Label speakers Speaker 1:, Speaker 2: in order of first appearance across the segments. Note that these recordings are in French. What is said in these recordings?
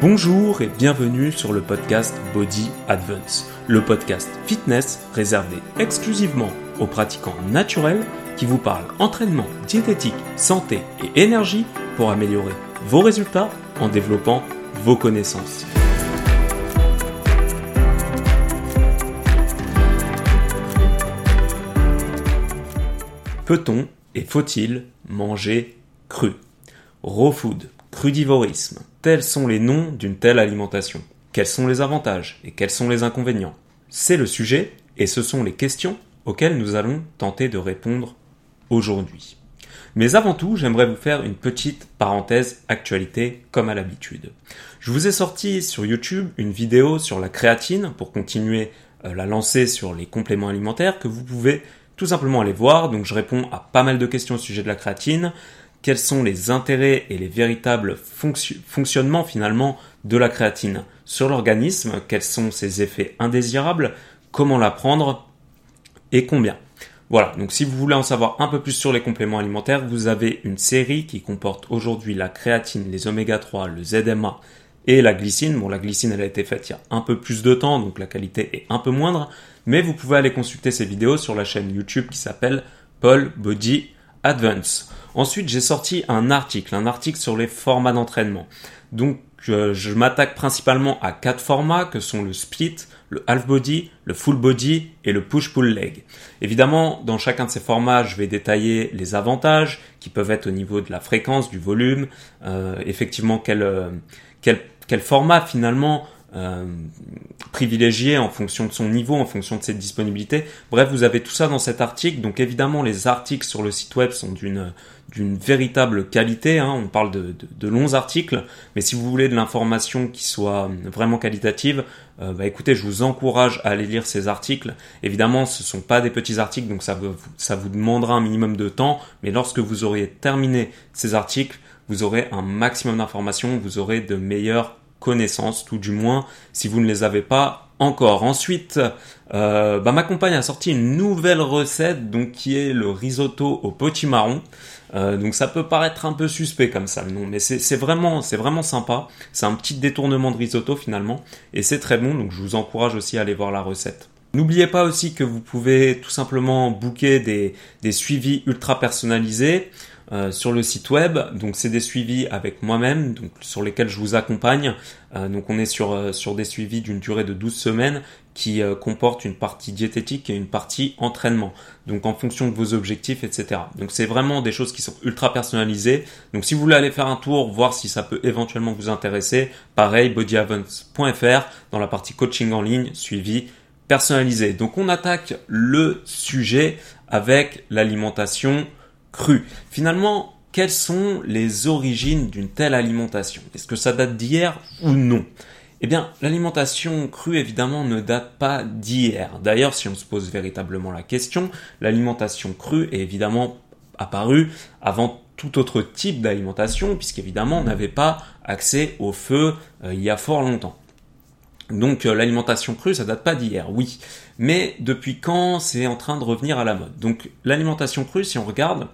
Speaker 1: Bonjour et bienvenue sur le podcast Body Advance, le podcast fitness réservé exclusivement aux pratiquants naturels qui vous parlent entraînement, diététique, santé et énergie pour améliorer vos résultats en développant vos connaissances. Peut-on et faut-il manger cru? Raw food, crudivorisme, tels sont les noms d'une telle alimentation. Quels sont les avantages et quels sont les inconvénients? C'est le sujet et ce sont les questions auxquelles nous allons tenter de répondre aujourd'hui. Mais avant tout, j'aimerais vous faire une petite parenthèse actualité comme à l'habitude. Je vous ai sorti sur YouTube une vidéo sur la créatine pour continuer euh, la lancée sur les compléments alimentaires que vous pouvez tout simplement aller voir. Donc je réponds à pas mal de questions au sujet de la créatine quels sont les intérêts et les véritables fonctionnements finalement de la créatine sur l'organisme, quels sont ses effets indésirables, comment la prendre et combien. Voilà, donc si vous voulez en savoir un peu plus sur les compléments alimentaires, vous avez une série qui comporte aujourd'hui la créatine, les oméga 3, le ZMA et la glycine. Bon, la glycine, elle a été faite il y a un peu plus de temps, donc la qualité est un peu moindre, mais vous pouvez aller consulter ces vidéos sur la chaîne YouTube qui s'appelle Paul Body Advance. Ensuite, j'ai sorti un article, un article sur les formats d'entraînement. Donc, je, m'attaque principalement à quatre formats que sont le split, le half body, le full body et le push-pull leg. Évidemment, dans chacun de ces formats, je vais détailler les avantages qui peuvent être au niveau de la fréquence, du volume, euh, effectivement quel, euh, quel, quel format finalement euh, privilégié en fonction de son niveau, en fonction de ses disponibilités. Bref, vous avez tout ça dans cet article. Donc évidemment, les articles sur le site web sont d'une véritable qualité. Hein. On parle de, longs articles, mais si vous voulez de l'information qui soit vraiment qualitative, euh, bah écoutez, je vous encourage à aller lire ces articles. Évidemment, ce sont pas des petits articles, donc ça vous, ça vous demandera un minimum de temps. Mais lorsque vous aurez terminé ces articles, vous aurez un maximum d'informations, vous aurez de meilleures connaissances, tout du moins si vous ne les avez pas encore. Ensuite, euh, bah, ma compagne a sorti une nouvelle recette, donc qui est le risotto au potimarron. Euh, donc ça peut paraître un peu suspect comme ça, non, mais c'est vraiment, c'est vraiment sympa. C'est un petit détournement de risotto finalement, et c'est très bon. Donc je vous encourage aussi à aller voir la recette. N'oubliez pas aussi que vous pouvez tout simplement booker des, des suivis ultra personnalisés. Euh, sur le site web. Donc c'est des suivis avec moi-même, donc sur lesquels je vous accompagne. Euh, donc on est sur euh, sur des suivis d'une durée de 12 semaines qui comportent une partie diététique et une partie entraînement. Donc en fonction de vos objectifs, etc. Donc c'est vraiment des choses qui sont ultra personnalisées. Donc si vous voulez aller faire un tour, voir si ça peut éventuellement vous intéresser, pareil, bodyavance.fr dans la partie coaching en ligne, suivi personnalisé. Donc on attaque le sujet avec l'alimentation cru. Finalement, quelles sont les origines d'une telle alimentation? Est-ce que ça date d'hier ou non? Eh bien, l'alimentation crue, évidemment, ne date pas d'hier. D'ailleurs, si on se pose véritablement la question, l'alimentation crue est évidemment apparue avant tout autre type d'alimentation, puisqu'évidemment, on n'avait pas accès au feu euh, il y a fort longtemps. Donc euh, l'alimentation crue, ça date pas d'hier, oui. Mais depuis quand c'est en train de revenir à la mode? Donc l'alimentation crue, si on regarde,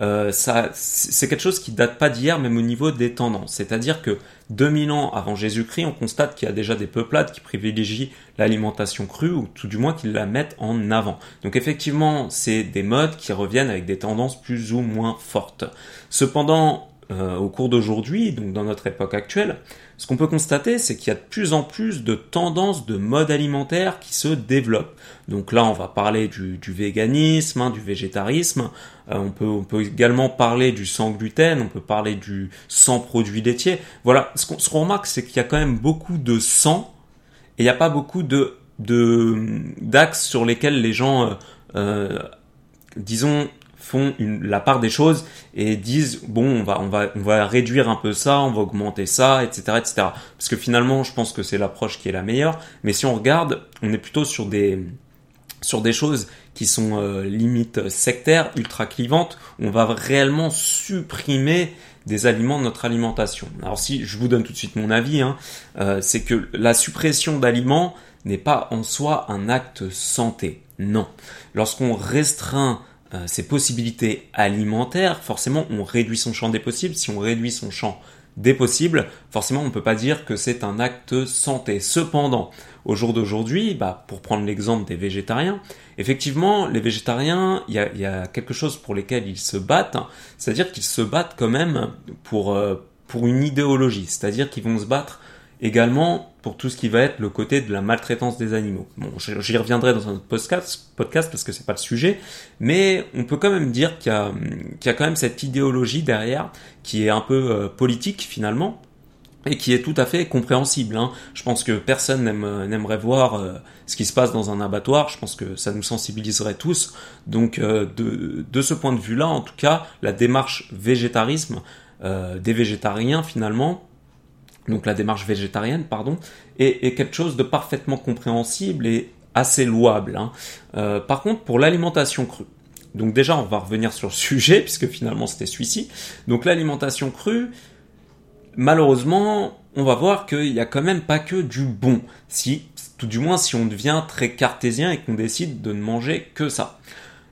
Speaker 1: euh, c'est quelque chose qui date pas d'hier, même au niveau des tendances. C'est-à-dire que 2000 ans avant Jésus-Christ, on constate qu'il y a déjà des peuplades qui privilégient l'alimentation crue, ou tout du moins qui la mettent en avant. Donc effectivement, c'est des modes qui reviennent avec des tendances plus ou moins fortes. Cependant, euh, au cours d'aujourd'hui, donc dans notre époque actuelle, ce qu'on peut constater, c'est qu'il y a de plus en plus de tendances de mode alimentaire qui se développent. Donc là, on va parler du, véganisme, hein, du végétarisme. Euh, on, peut, on peut également parler du sans gluten, on peut parler du sans produits laitiers. Voilà, ce qu'on remarque, c'est qu'il y a quand même beaucoup de sans et il n'y a pas beaucoup de d'axes sur lesquels les gens, euh, euh disons, font la part des choses et disent bon on va on va on va réduire un peu ça, on va augmenter ça, etc. etc. Parce que finalement je pense que c'est l'approche qui est la meilleure. Mais si on regarde, on est plutôt sur des sur des choses qui sont euh, limite sectaires, ultra clivantes, on va réellement supprimer des aliments de notre alimentation. Alors si je vous donne tout de suite mon avis, hein, euh, c'est que la suppression d'aliments n'est pas en soi un acte santé. Non. Lorsqu'on restreint euh, ses possibilités alimentaires, forcément on réduit son champ des possibles. Si on réduit son champ des possibles, forcément on ne peut pas dire que c'est un acte santé. Cependant, au jour d'aujourd'hui, bah, pour prendre l'exemple des végétariens, effectivement, les végétariens, il y a, quelque chose pour lesquels ils se battent, hein. c'est-à-dire qu'ils se battent quand même pour, euh, pour une idéologie, c'est-à-dire qu'ils vont se battre également pour tout ce qui va être le côté de la maltraitance des animaux. Bon, j'y reviendrai dans un autre podcast, parce que c'est pas le sujet, mais on peut quand même dire qu'il y, qu'il y a quand même cette idéologie derrière qui est un peu euh, politique finalement et qui est tout à fait compréhensible. Hein. Je pense que personne n'aimerait voir euh, ce qui se passe dans un abattoir. Je pense que ça nous sensibiliserait tous. Donc euh, de, de, ce point de vue-là, en tout cas, la démarche végétarisme des végétariens finalement donc la démarche végétarienne, pardon, est, quelque chose de parfaitement compréhensible et assez louable. Hein. Euh, par contre, pour l'alimentation crue, donc déjà on va revenir sur le sujet puisque finalement c'était celui-ci. Donc l'alimentation crue, malheureusement, on va voir qu'il n'y a quand même pas que du bon. Si, tout du moins si on devient très cartésien et qu'on décide de ne manger que ça.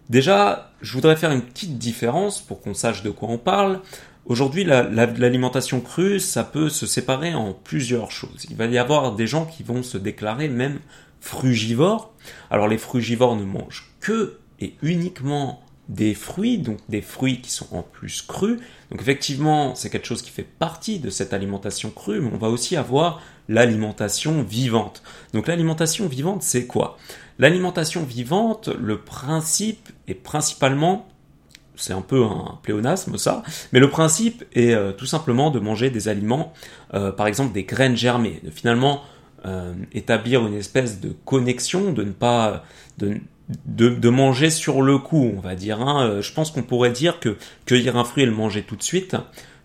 Speaker 1: Déjà, je voudrais faire une petite différence pour qu'on sache de quoi on parle. Aujourd'hui, l'alimentation crue, ça peut se séparer en plusieurs choses. Il va y avoir des gens qui vont se déclarer même frugivores. Alors les frugivores ne mangent que et uniquement des fruits, donc des fruits qui sont en plus crus. Donc effectivement, c'est quelque chose qui fait partie de cette alimentation crue, mais on va aussi avoir l'alimentation vivante. Donc l'alimentation vivante, c'est quoi? L'alimentation vivante, le principe est principalement c'est un peu un pléonasme ça, mais le principe est euh, tout simplement de manger des aliments, euh, par exemple des graines germées, de finalement euh, établir une espèce de connexion, de ne pas de, manger sur le coup, on va dire. Hein. Je pense qu'on pourrait dire que cueillir un fruit et le manger tout de suite,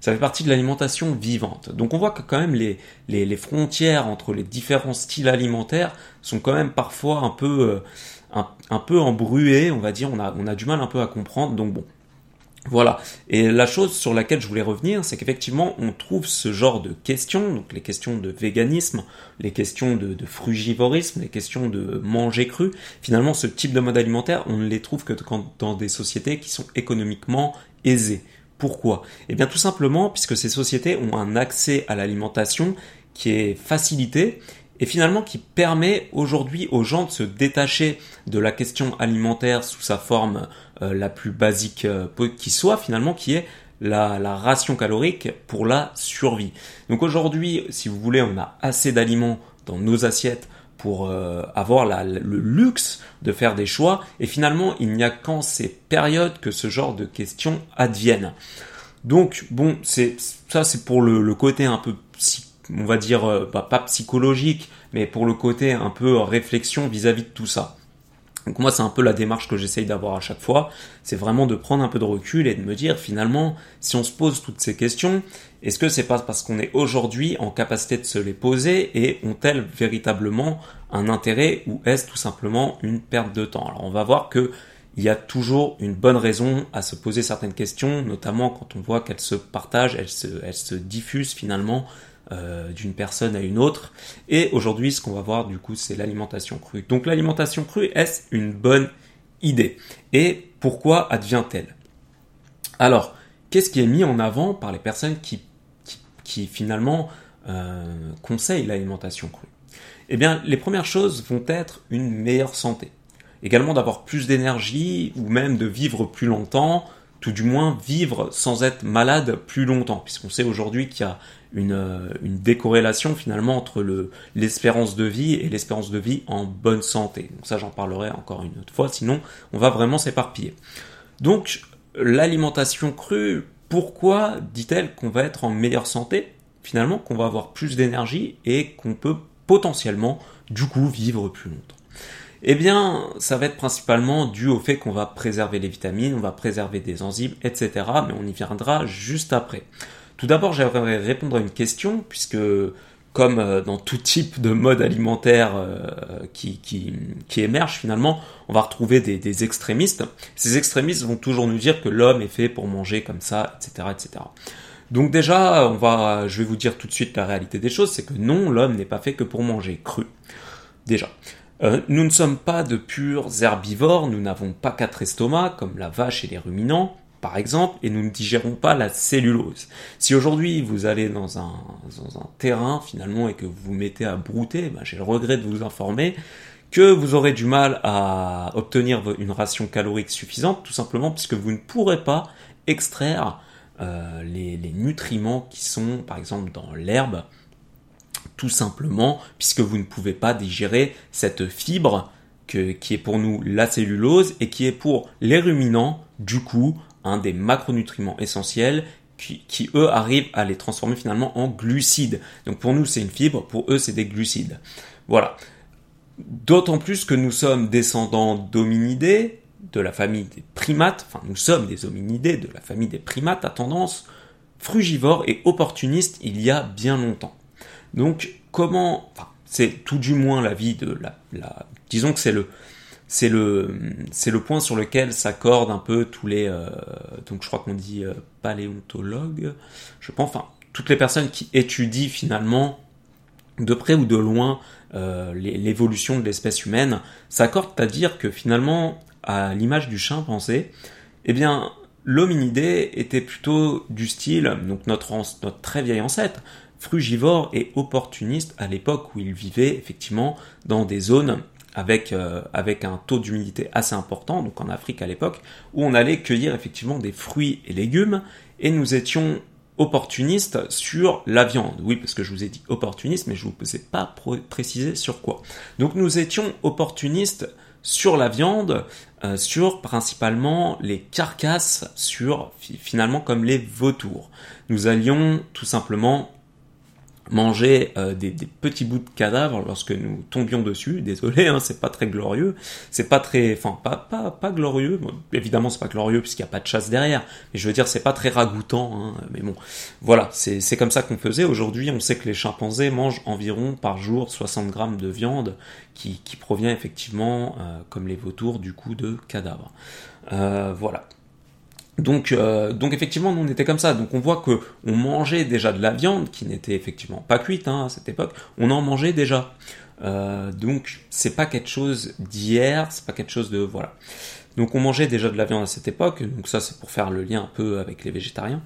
Speaker 1: ça fait partie de l'alimentation vivante. Donc on voit que quand même les, les, frontières entre les différents styles alimentaires sont quand même parfois un peu, un, un, peu embruées, on va dire, on a, on a du mal un peu à comprendre. Donc bon, voilà. Et la chose sur laquelle je voulais revenir, c'est qu'effectivement, on trouve ce genre de questions, donc les questions de véganisme, les questions de, frugivorisme, les questions de manger cru. Finalement, ce type de mode alimentaire, on ne les trouve que dans des sociétés qui sont économiquement aisées. Pourquoi? Eh bien, tout simplement puisque ces sociétés ont un accès à l'alimentation qui est facilité et finalement qui permet aujourd'hui aux gens de se détacher de la question alimentaire sous sa forme euh, la plus basique euh, qui soit finalement, qui est la, ration calorique pour la survie. Donc aujourd'hui, si vous voulez, on a assez d'aliments dans nos assiettes pour euh, avoir le luxe de faire des choix. Et finalement, il n'y a qu'en ces périodes que ce genre de questions adviennent. Donc bon, c'est ça, c'est pour le, côté un peu, on va dire, pas psychologique, mais pour le côté un peu réflexion vis à -vis de tout ça. Donc moi, c'est un peu la démarche que j'essaye d'avoir à chaque fois. C'est vraiment de prendre un peu de recul et de me dire finalement, si on se pose toutes ces questions, est-ce que c'est pas parce qu'on est aujourd'hui en capacité de se les poser et ont-elles véritablement un intérêt ou est-ce tout simplement une perte de temps? Alors on va voir que il y a toujours une bonne raison à se poser certaines questions, notamment quand on voit qu'elles se partagent, elles se, elles se diffusent finalement euh, d'une personne à une autre. Et aujourd'hui, ce qu'on va voir du coup, c'est l'alimentation crue. Donc l'alimentation crue, est-ce une bonne idée? Et pourquoi advient-elle? Alors, qu'est-ce qui est mis en avant par les personnes qui, qui, finalement euh, conseillent l'alimentation crue? Eh bien, les premières choses vont être une meilleure santé. Également d'avoir plus d'énergie ou même de vivre plus longtemps, tout du moins vivre sans être malade plus longtemps, puisqu'on sait aujourd'hui qu'il y a une, une décorrélation finalement entre le, l'espérance de vie et l'espérance de vie en bonne santé. Donc ça j'en parlerai encore une autre fois, sinon on va vraiment s'éparpiller. Donc l'alimentation crue, pourquoi dit-elle qu'on va être en meilleure santé Finalement qu'on va avoir plus d'énergie et qu'on peut potentiellement du coup vivre plus longtemps? Eh bien, ça va être principalement dû au fait qu'on va préserver les vitamines, on va préserver des enzymes, etc. Mais on y viendra juste après. Tout d'abord, j'aimerais répondre à une question, puisque comme euh, dans tout type de mode alimentaire euh, qui, qui, émerge finalement, on va retrouver des, des, extrémistes. Ces extrémistes vont toujours nous dire que l'homme est fait pour manger comme ça, etc., etc. Donc déjà, on va, je vais vous dire tout de suite la réalité des choses, c'est que non, l'homme n'est pas fait que pour manger cru. Déjà. Euh, nous ne sommes pas de purs herbivores, nous n'avons pas quatre estomacs comme la vache et les ruminants. par exemple, et nous ne digérons pas la cellulose. Si aujourd'hui vous allez dans un, terrain finalement et que vous vous mettez à brouter, ben, j'ai le regret de vous informer que vous aurez du mal à obtenir une ration calorique suffisante, tout simplement puisque vous ne pourrez pas extraire euh, les, nutriments qui sont par exemple dans l'herbe, tout simplement puisque vous ne pouvez pas digérer cette fibre qui est pour nous la cellulose et qui est pour les ruminants du coup un des macronutriments essentiels qui, qui, eux arrivent à les transformer finalement en glucides. Donc pour nous c'est une fibre, pour eux c'est des glucides. Voilà. D'autant plus que nous sommes descendants d'hominidés, de la famille des primates, enfin nous sommes des hominidés de la famille des primates à tendance frugivore et opportuniste il y a bien longtemps. Donc comment, c'est tout du moins la vie de la, la disons que c'est le c'est le c'est le point sur lequel s'accordent un peu tous les euh, donc je crois qu'on dit euh, paléontologues, je pense, enfin toutes les personnes qui étudient finalement de près ou de loin euh, l'évolution de l'espèce humaine s'accordent à dire que finalement, à l'image du chimpanzé, eh bien, l'hominidé était plutôt du style, donc notre, notre très vieil ancêtre, frugivore et opportuniste à l'époque où il vivait effectivement dans des zones avec, euh, avec un taux d'humidité assez important, donc en Afrique à l'époque, où on allait cueillir effectivement des fruits et légumes, et nous étions opportuniste sur la viande. Oui, parce que je vous ai dit opportuniste, mais je vous ai pas précisé sur quoi. Donc nous étions opportunistes sur la viande, euh, sur principalement les carcasses, sur finalement comme les vautours. Nous allions tout simplement manger euh, des, petits bouts de cadavres lorsque nous tombions dessus. Désolé, hein, c'est pas très glorieux. C'est pas très, enfin pas pas pas glorieux. évidemment, c'est pas glorieux puisqu'il n'y a pas de chasse derrière. Mais je veux dire, c'est pas très ragoûtant. Hein, mais bon, voilà, c'est c'est comme ça qu'on faisait. Aujourd'hui, on sait que les chimpanzés mangent environ par jour 60 grammes de viande qui qui provient effectivement, euh, comme les vautours, du coup de cadavres. Euh, voilà. Donc, euh, donc effectivement, on était comme ça. Donc on voit que on mangeait déjà de la viande qui n'était effectivement pas cuite hein, à cette époque. On en mangeait déjà. Euh, donc c'est pas quelque chose d'hier, c'est pas quelque chose de voilà. Donc on mangeait déjà de la viande à cette époque. Donc ça c'est pour faire le lien un peu avec les végétariens.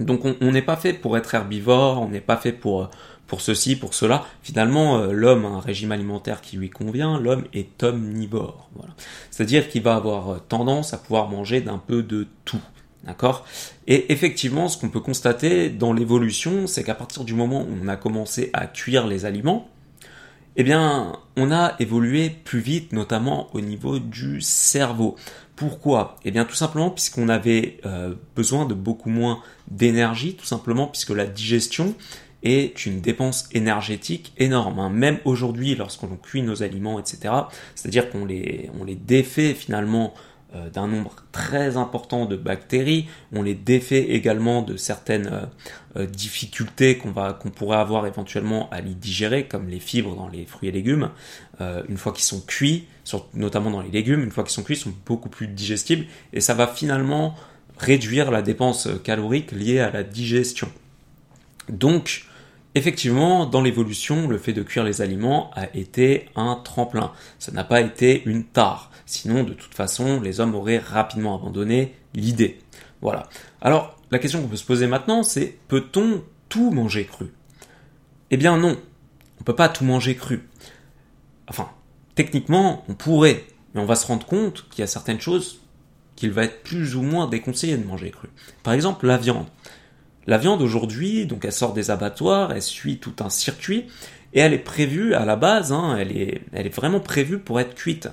Speaker 1: Donc on n'est pas fait pour être herbivore, on n'est pas fait pour pour ceci, pour cela. Finalement, euh, l'homme a un régime alimentaire qui lui convient, l'homme est omnivore. Voilà. C'est-à-dire qu'il va avoir euh, tendance à pouvoir manger d'un peu de tout. D'accord? Et effectivement, ce qu'on peut constater dans l'évolution, c'est qu'à partir du moment où on a commencé à cuire les aliments, eh bien, on a évolué plus vite, notamment au niveau du cerveau. Pourquoi? Eh bien, tout simplement puisqu'on avait euh, besoin de beaucoup moins d'énergie, tout simplement puisque la digestion est une dépense énergétique énorme. Hein. Même aujourd'hui, lorsqu'on cuit nos aliments, etc., c'est-à-dire qu'on les, on les défait finalement euh, d'un nombre très important de bactéries, on les défait également de certaines euh, euh, difficultés qu'on va qu'on pourrait avoir éventuellement à les digérer, comme les fibres dans les fruits et légumes. une fois qu'ils sont cuits, notamment dans les légumes, une fois qu'ils sont cuits, ils sont beaucoup plus digestibles et ça va finalement réduire la dépense calorique liée à la digestion. Donc, effectivement, dans l'évolution, le fait de cuire les aliments a été un tremplin. Ça n'a pas été une tare. Sinon, de toute façon, les hommes auraient rapidement abandonné l'idée. Voilà. Alors, la question qu'on peut se poser maintenant, c'est peut-on tout manger cru? Eh bien non, on peut pas tout manger cru. Enfin, techniquement, on pourrait, mais on va se rendre compte qu'il y a certaines choses qu'il va être plus ou moins déconseillé de manger cru. Par exemple, la viande. La viande aujourd'hui, donc elle sort des abattoirs, elle suit tout un circuit et elle est prévue à la base, hein, elle, est, elle est vraiment prévue pour être cuite.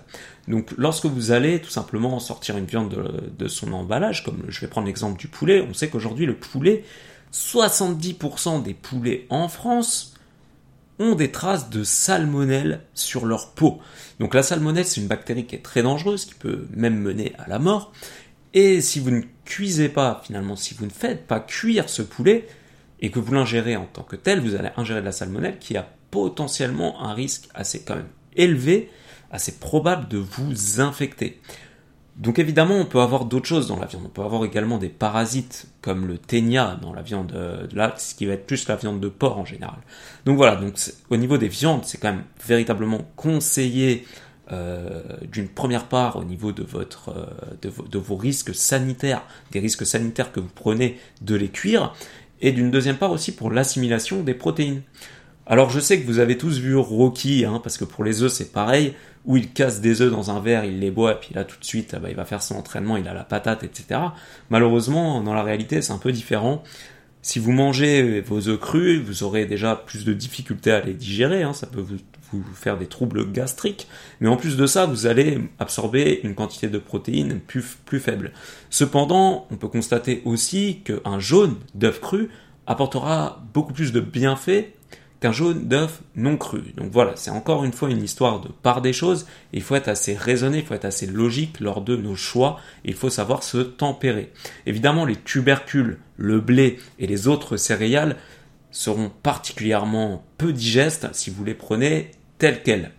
Speaker 1: Donc lorsque vous allez tout simplement sortir une viande de, son emballage, comme je vais prendre l'exemple du poulet, on sait qu'aujourd'hui le poulet, 70% des poulets en France ont des traces de salmonelle sur leur peau. Donc la salmonelle, c'est une bactérie qui est très dangereuse, qui peut même mener à la mort. Et si vous ne cuisez pas, finalement, si vous ne faites pas cuire ce poulet, et que vous l'ingérez en tant que tel, vous allez ingérer de la salmonelle qui a potentiellement un risque assez quand même élevé, assez probable de vous infecter. Donc évidemment, on peut avoir d'autres choses dans la viande. On peut avoir également des parasites comme le ténia dans la viande euh, de là, ce qui va être plus la viande de porc en général. Donc voilà, donc au niveau des viandes, c'est quand même véritablement conseillé euh, d'une première part au niveau de, votre, euh, de, vos risques sanitaires, des risques sanitaires que vous prenez de les cuire, et d'une deuxième part aussi pour l'assimilation des protéines. Alors je sais que vous avez tous vu Rocky, hein, parce que pour les œufs c'est pareil, où il casse des œufs dans un verre, il les boit, et puis là tout de suite bah, il va faire son entraînement, il a la patate, etc. Malheureusement, dans la réalité c'est un peu différent. Si vous mangez vos œufs crus, vous aurez déjà plus de difficultés à les digérer, hein, ça peut vous faire des troubles gastriques, mais en plus de ça, vous allez absorber une quantité de protéines plus, plus faible. Cependant, on peut constater aussi qu'un jaune d'œuf cru apportera beaucoup plus de bienfaits qu'un jaune d'œuf non cru. Donc voilà, c'est encore une fois une histoire de part des choses. Il faut être assez raisonné, il faut être assez logique lors de nos choix. il faut savoir se tempérer. Évidemment, les tubercules, le blé et les autres céréales seront particulièrement peu digestes si vous les prenez telles quelles.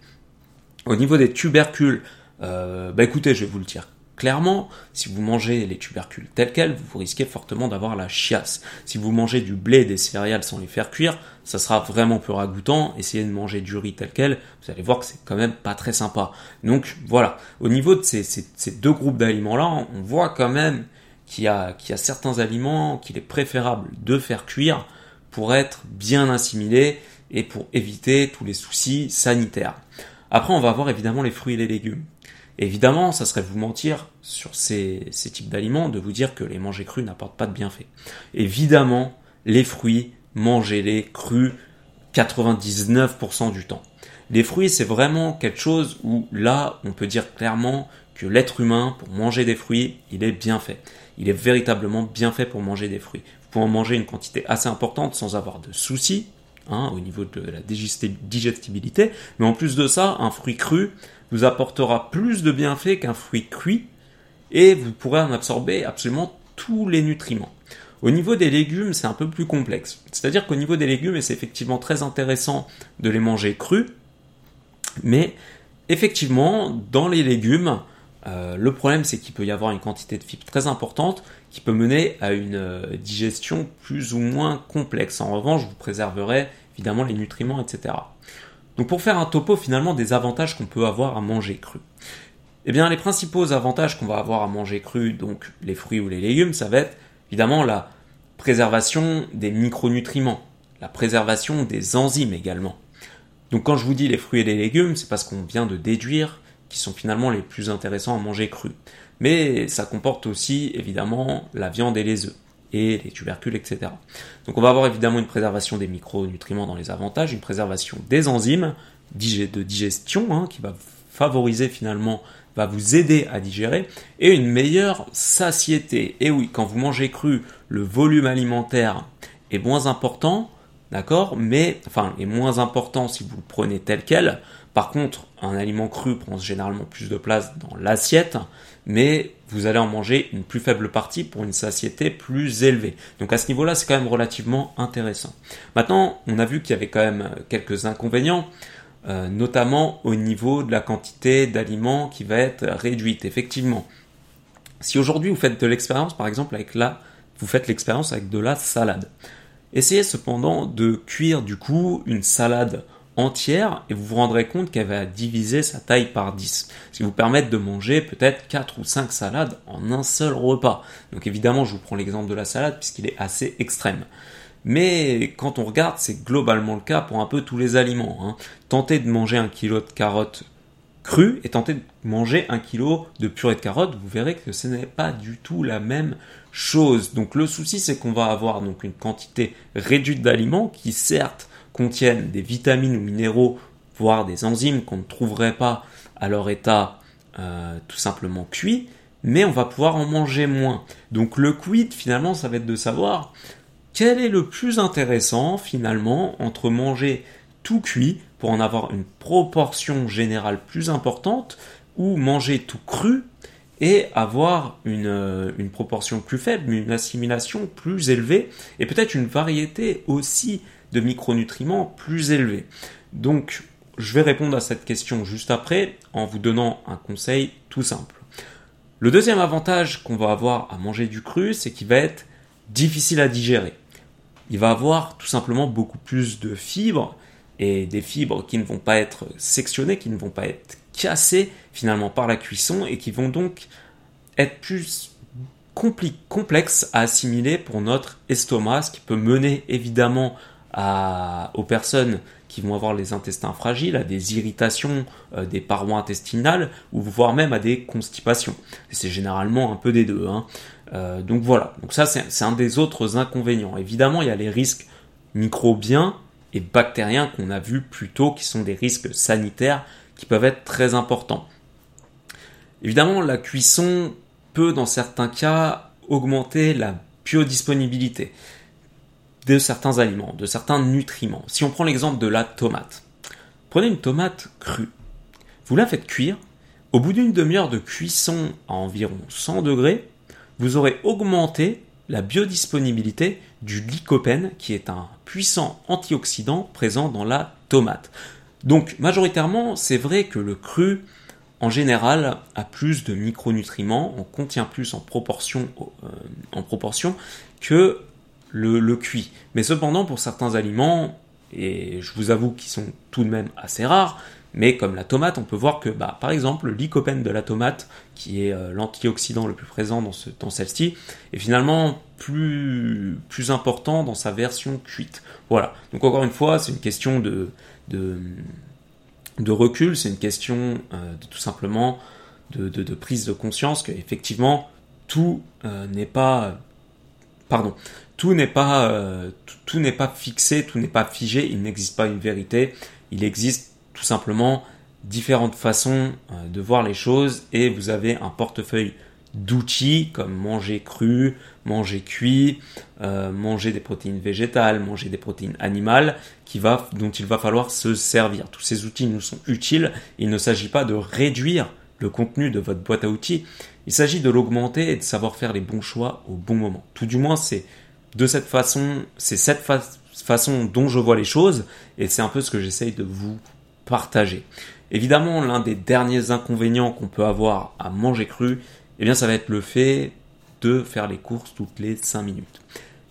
Speaker 1: Au niveau des tubercules, euh, bah écoutez, je vais vous le dire clairement, si vous mangez les tubercules tels quels, vous risquez fortement d'avoir la chiasse. Si vous mangez du blé et des céréales sans les faire cuire, ça sera vraiment peu ragoûtant. Essayez de manger du riz tel quel, vous allez voir que c'est quand même pas très sympa. Donc voilà, au niveau de ces, deux groupes d'aliments-là, on voit quand même qu'il y a certains aliments qu'il est préférable de faire cuire pour être bien assimilés et pour éviter tous les soucis sanitaires. Après, on va avoir évidemment les fruits et les légumes. Évidemment, ça serait vous mentir sur ces, types d'aliments de vous dire que les manger crus n'apportent pas de bienfaits. Évidemment, les fruits, mangez-les crus 99% du temps. Les fruits, c'est vraiment quelque chose où là, on peut dire clairement que l'être humain, pour manger des fruits, il est bien fait. Il est véritablement bien fait pour manger des fruits pour en manger une quantité assez importante sans avoir de soucis hein, au niveau de la digestibilité. Mais en plus de ça, un fruit cru vous apportera plus de bienfaits qu'un fruit cuit et vous pourrez en absorber absolument tous les nutriments. Au niveau des légumes, c'est un peu plus complexe. C'est-à-dire qu'au niveau des légumes, c'est effectivement très intéressant de les manger crus, mais effectivement, dans les légumes, euh, le problème, c'est qu'il peut y avoir une quantité de fibres très importante qui peut mener à une euh, digestion plus ou moins complexe. En revanche, vous préserverez évidemment les nutriments, etc. Donc pour faire un topo finalement des avantages qu'on peut avoir à manger cru. Eh bien les principaux avantages qu'on va avoir à manger cru, donc les fruits ou les légumes, ça va être évidemment la préservation des micronutriments, la préservation des enzymes également. Donc quand je vous dis les fruits et les légumes, c'est parce qu'on vient de déduire qui sont finalement les plus intéressants à manger cru. Mais ça comporte aussi évidemment la viande et les œufs et les tubercules, etc. Donc on va avoir évidemment une préservation des micronutriments dans les avantages, une préservation des enzymes de digestion hein, qui va favoriser finalement, va vous aider à digérer, et une meilleure satiété. Et oui, quand vous mangez cru, le volume alimentaire est moins important, d'accord, mais enfin est moins important si vous le prenez tel quel. Par contre, un aliment cru prend généralement plus de place dans l'assiette, mais vous allez en manger une plus faible partie pour une satiété plus élevée. Donc à ce niveau-là, c'est quand même relativement intéressant. Maintenant, on a vu qu'il y avait quand même quelques inconvénients, euh, notamment au niveau de la quantité d'aliments qui va être réduite. Effectivement, si aujourd'hui vous faites de l'expérience, par exemple avec la, vous faites l'expérience avec de la salade. Essayez cependant de cuire du coup une salade entière et vous vous rendrez compte qu'elle va diviser sa taille par 10. Ce qui vous permettre de manger peut-être 4 ou 5 salades en un seul repas. Donc évidemment, je vous prends l'exemple de la salade puisqu'il est assez extrême. Mais quand on regarde, c'est globalement le cas pour un peu tous les aliments. Hein. Tentez de manger un kilo de carottes crues et tentez de manger un kilo de purée de carottes, vous verrez que ce n'est pas du tout la même chose. Donc le souci, c'est qu'on va avoir donc une quantité réduite d'aliments qui certes contiennent des vitamines ou minéraux, voire des enzymes qu'on ne trouverait pas à leur état euh, tout simplement cuit, mais on va pouvoir en manger moins. Donc le quid, finalement, ça va être de savoir quel est le plus intéressant, finalement, entre manger tout cuit pour en avoir une proportion générale plus importante, ou manger tout cru et avoir une, euh, une proportion plus faible, une assimilation plus élevée, et peut-être une variété aussi de micronutriments plus élevés. Donc, je vais répondre à cette question juste après en vous donnant un conseil tout simple. Le deuxième avantage qu'on va avoir à manger du cru, c'est qu'il va être difficile à digérer. Il va avoir tout simplement beaucoup plus de fibres et des fibres qui ne vont pas être sectionnées, qui ne vont pas être cassés finalement par la cuisson et qui vont donc être plus complexes à assimiler pour notre estomac, ce qui peut mener évidemment à, aux personnes qui vont avoir les intestins fragiles, à des irritations euh, des parois intestinales, ou voire même à des constipations. C'est généralement un peu des deux. Hein. Euh, donc voilà, donc ça c'est un des autres inconvénients. Évidemment, il y a les risques microbiens et bactériens qu'on a vus plus tôt, qui sont des risques sanitaires qui peuvent être très importants. Évidemment, la cuisson peut, dans certains cas, augmenter la biodisponibilité de certains aliments, de certains nutriments. Si on prend l'exemple de la tomate. Prenez une tomate crue. Vous la faites cuire. Au bout d'une demi-heure de cuisson à environ 100 degrés, vous aurez augmenté la biodisponibilité du lycopène, qui est un puissant antioxydant présent dans la tomate. Donc majoritairement, c'est vrai que le cru, en général, a plus de micronutriments, on contient plus en proportion, euh, en proportion que le, cuit. Mais cependant, pour certains aliments, et je vous avoue qu'ils sont tout de même assez rares, mais comme la tomate, on peut voir que, bah, par exemple, le lycopène de la tomate, qui est euh, l'antioxydant le plus présent dans, ce, celle-ci, est finalement plus, plus important dans sa version cuite. Voilà. Donc encore une fois, c'est une question de, de, recul, c'est une question euh, de tout simplement de, prise de conscience qu'effectivement, tout euh, n'est pas... Pardon, tout n'est pas, tout n'est pas fixé, tout n'est pas figé, il n'existe pas une vérité, il existe tout simplement différentes façons euh, de voir les choses et vous avez un portefeuille d'outils comme manger cru, manger cuit, euh, manger des protéines végétales, manger des protéines animales, qui dont il va falloir se servir. Tous ces outils nous sont utiles. Il ne s'agit pas de réduire le contenu de votre boîte à outils. Il s'agit de l'augmenter et de savoir faire les bons choix au bon moment. Tout du moins, c'est de cette façon, c'est cette façon dont je vois les choses et c'est un peu ce que j'essaye de vous partager. Évidemment, l'un des derniers inconvénients qu'on peut avoir à manger cru, eh bien, ça va être le fait de faire les courses toutes les 5 minutes.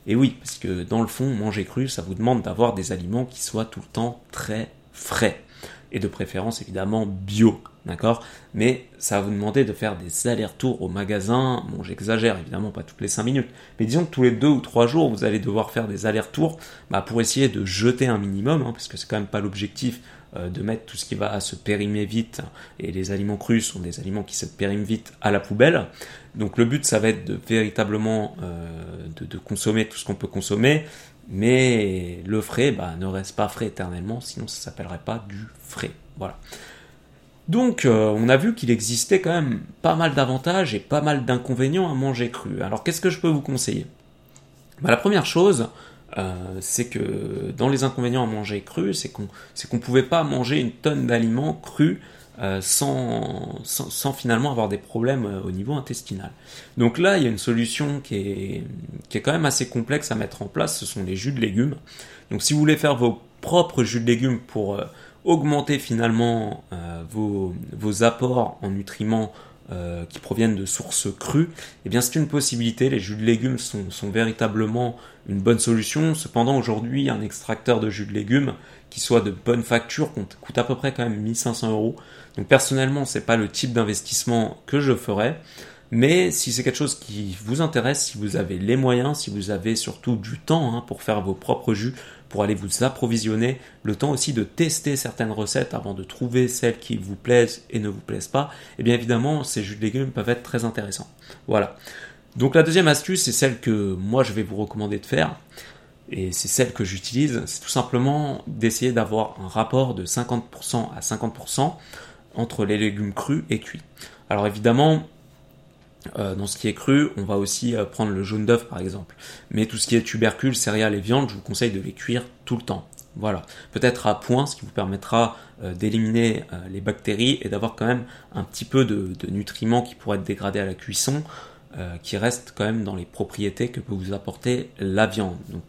Speaker 1: Et oui, parce que dans le fond, manger cru, ça vous demande d'avoir des aliments qui soient tout le temps très frais. Et de préférence, évidemment, bio. D'accord? Mais ça va vous demander de faire des allers-retours au magasin. Bon, j'exagère, évidemment, pas toutes les 5 minutes. Mais disons que tous les 2 ou 3 jours, vous allez devoir faire des allers-retours bah, pour essayer de jeter un minimum, hein, parce que c'est quand même pas l'objectif de mettre tout ce qui va se périmer vite, et les aliments crus sont des aliments qui se périment vite à la poubelle. Donc le but, ça va être de véritablement euh, de, consommer tout ce qu'on peut consommer, mais le frais bah, ne reste pas frais éternellement, sinon ça s'appellerait pas du frais. Voilà. Donc euh, on a vu qu'il existait quand même pas mal d'avantages et pas mal d'inconvénients à manger cru. Alors qu'est-ce que je peux vous conseiller? Bah, La première chose, euh, c'est que dans les inconvénients à manger cru, c'est qu'on c'est pouvait pas manger une tonne d'aliments crus euh, sans, sans, finalement avoir des problèmes euh, au niveau intestinal. Donc là, il y a une solution qui est, qui est quand même assez complexe à mettre en place, ce sont les jus de légumes. Donc si vous voulez faire vos propres jus de légumes pour augmenter finalement vos, vos apports en nutriments euh, qui proviennent de sources crues, eh bien c'est une possibilité. Les jus de légumes sont, véritablement une bonne solution. Cependant, aujourd'hui, un extracteur de jus de légumes qui soit de bonne facture coûte, à peu près quand même 1500 euros. Donc personnellement, c'est pas le type d'investissement que je ferais. Mais si c'est quelque chose qui vous intéresse, si vous avez les moyens, si vous avez surtout du temps hein, pour faire vos propres jus, pour aller vous approvisionner, le temps aussi de tester certaines recettes avant de trouver celles qui vous plaisent et ne vous plaisent pas, et eh bien évidemment ces jus de légumes peuvent être très intéressants. Voilà. Donc la deuxième astuce, c'est celle que moi je vais vous recommander de faire, et c'est celle que j'utilise, c'est tout simplement d'essayer d'avoir un rapport de 50% à 50% entre les légumes crus et cuits. Alors évidemment, euh, dans ce qui est cru, on va aussi euh, prendre le jaune d'œuf par exemple. Mais tout ce qui est tubercules, céréales et viande, je vous conseille de les cuire tout le temps. Voilà. Peut-être à point, ce qui vous permettra euh, d'éliminer les bactéries et d'avoir quand même un petit peu de, nutriments qui pourraient être dégradés à la cuisson, qui restent quand même dans les propriétés que peut vous apporter la viande. Donc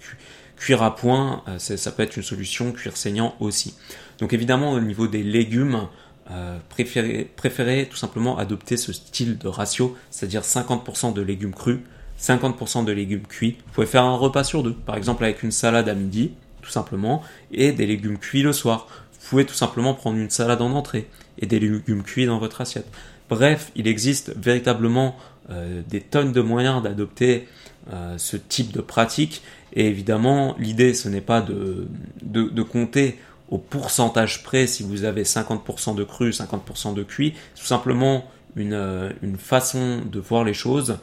Speaker 1: cuire à point, ça peut être une solution, cuire saignant aussi. Donc évidemment au niveau des légumes, euh, préférez, tout simplement adopter ce style de ratio, c'est-à-dire 50% de légumes crus, 50% de légumes cuits. Vous pouvez faire un repas sur deux, par exemple avec une salade à midi, tout simplement, et des légumes cuits le soir. Vous pouvez tout simplement prendre une salade en entrée et des légumes cuits dans votre assiette. Bref, il existe véritablement euh, des tonnes de moyens d'adopter euh, ce type de pratique. Et évidemment, l'idée, ce n'est pas de, de, compter au pourcentage près si vous avez 50% de cru, 50% de cuit. Tout simplement une, euh, une, façon de voir les choses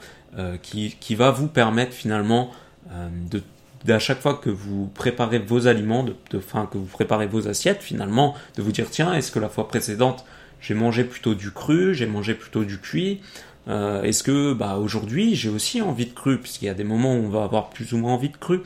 Speaker 1: qui, qui, va vous permettre finalement de à chaque fois que vous préparez vos aliments, de, de, que vous préparez vos assiettes, finalement, de vous dire tiens, est-ce que la fois précédente j'ai mangé plutôt du cru, j'ai mangé plutôt du cuit, euh, est-ce que bah, aujourd'hui j'ai aussi envie de cru, puisqu'il y a des moments où on va avoir plus ou moins envie de cru,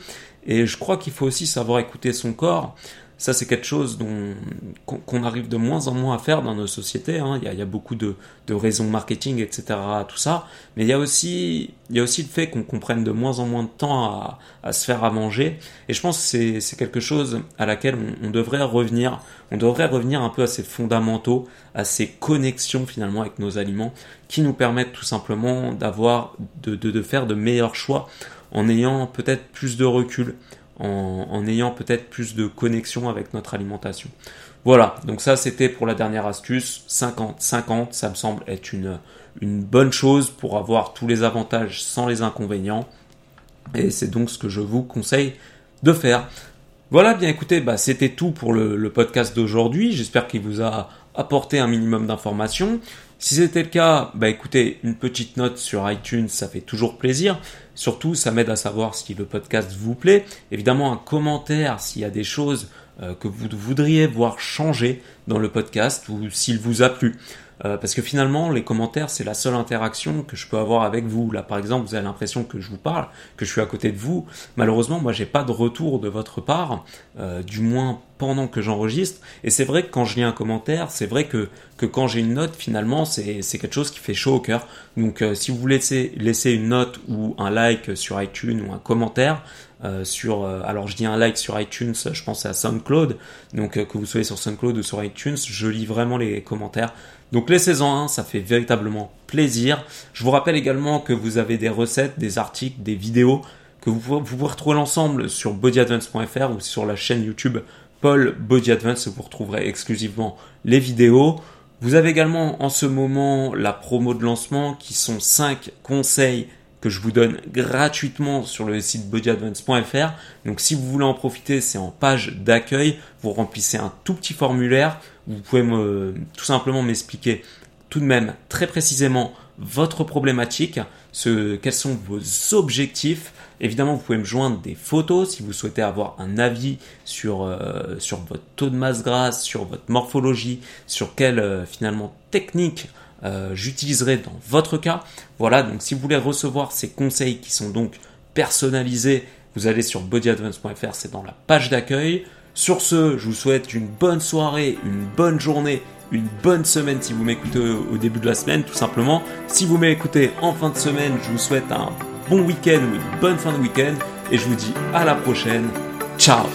Speaker 1: et je crois qu'il faut aussi savoir écouter son corps. Ça, c'est quelque chose dont qu'on arrive de moins en moins à faire dans nos sociétés. Hein. Il, y a, beaucoup de, raisons marketing, etc. Tout ça, mais il y a aussi, il y a aussi le fait qu'on comprenne de moins en moins de temps à, se faire à manger. Et je pense que c'est quelque chose à laquelle on, devrait revenir. On devrait revenir un peu à ces fondamentaux, à ces connexions finalement avec nos aliments, qui nous permettent tout simplement d'avoir, de, de faire de meilleurs choix en ayant peut-être plus de recul, en, ayant peut-être plus de connexion avec notre alimentation. Voilà, donc ça c'était pour la dernière astuce. 50-50, ça me semble être une, une bonne chose pour avoir tous les avantages sans les inconvénients. Et c'est donc ce que je vous conseille de faire. Voilà, bien écoutez, bah, c'était tout pour le, le podcast d'aujourd'hui. J'espère qu'il vous a apporté un minimum d'informations. Si c'était le cas, bah écoutez, une petite note sur iTunes, ça fait toujours plaisir. Surtout, ça m'aide à savoir si le podcast vous plaît. Évidemment, un commentaire s'il y a des choses euh, que vous voudriez voir changer dans le podcast ou s'il vous a plu. Euh, parce que finalement, les commentaires, c'est la seule interaction que je peux avoir avec vous. Là, par exemple, vous avez l'impression que je vous parle, que je suis à côté de vous. Malheureusement, moi, j'ai pas de retour de votre part, euh, du moins pendant que j'enregistre. Et c'est vrai que quand je lis un commentaire, c'est vrai que, que quand j'ai une note, finalement, c'est quelque chose qui fait chaud au cœur. Donc, euh, si vous laissez laisser une note ou un like sur iTunes ou un commentaire, euh, sur alors je dis un like sur iTunes je pense à SoundCloud donc que vous soyez sur SoundCloud ou sur iTunes je lis vraiment les commentaires donc les saisons 1, ça fait véritablement plaisir. Je vous rappelle également que vous avez des recettes, des articles, des vidéos que vous pouvez, retrouver l'ensemble sur bodyadvance.fr ou sur la chaîne YouTube Paul Body Advance où vous retrouverez exclusivement les vidéos. Vous avez également en ce moment la promo de lancement qui sont 5 conseils que je vous donne gratuitement sur le site bodyadvance.fr. Donc si vous voulez en profiter, c'est en page d'accueil. Vous remplissez un tout petit formulaire. Vous pouvez me, tout simplement m'expliquer tout de même très précisément votre problématique, ce, quels sont vos objectifs. Évidemment, vous pouvez me joindre des photos si vous souhaitez avoir un avis sur, euh, sur votre taux de masse grasse, sur votre morphologie, sur quelle euh, finalement technique euh, j'utiliserai dans votre cas. Voilà, donc si vous voulez recevoir ces conseils qui sont donc personnalisés, vous allez sur bodyadvance.fr, c'est dans la page d'accueil. Sur ce, je vous souhaite une bonne soirée, une bonne journée, une bonne semaine si vous m'écoutez au début de la semaine, tout simplement. Si vous m'écoutez en fin de semaine, je vous souhaite un bon week-end ou une bonne fin de week-end. Et je vous dis à la prochaine. Ciao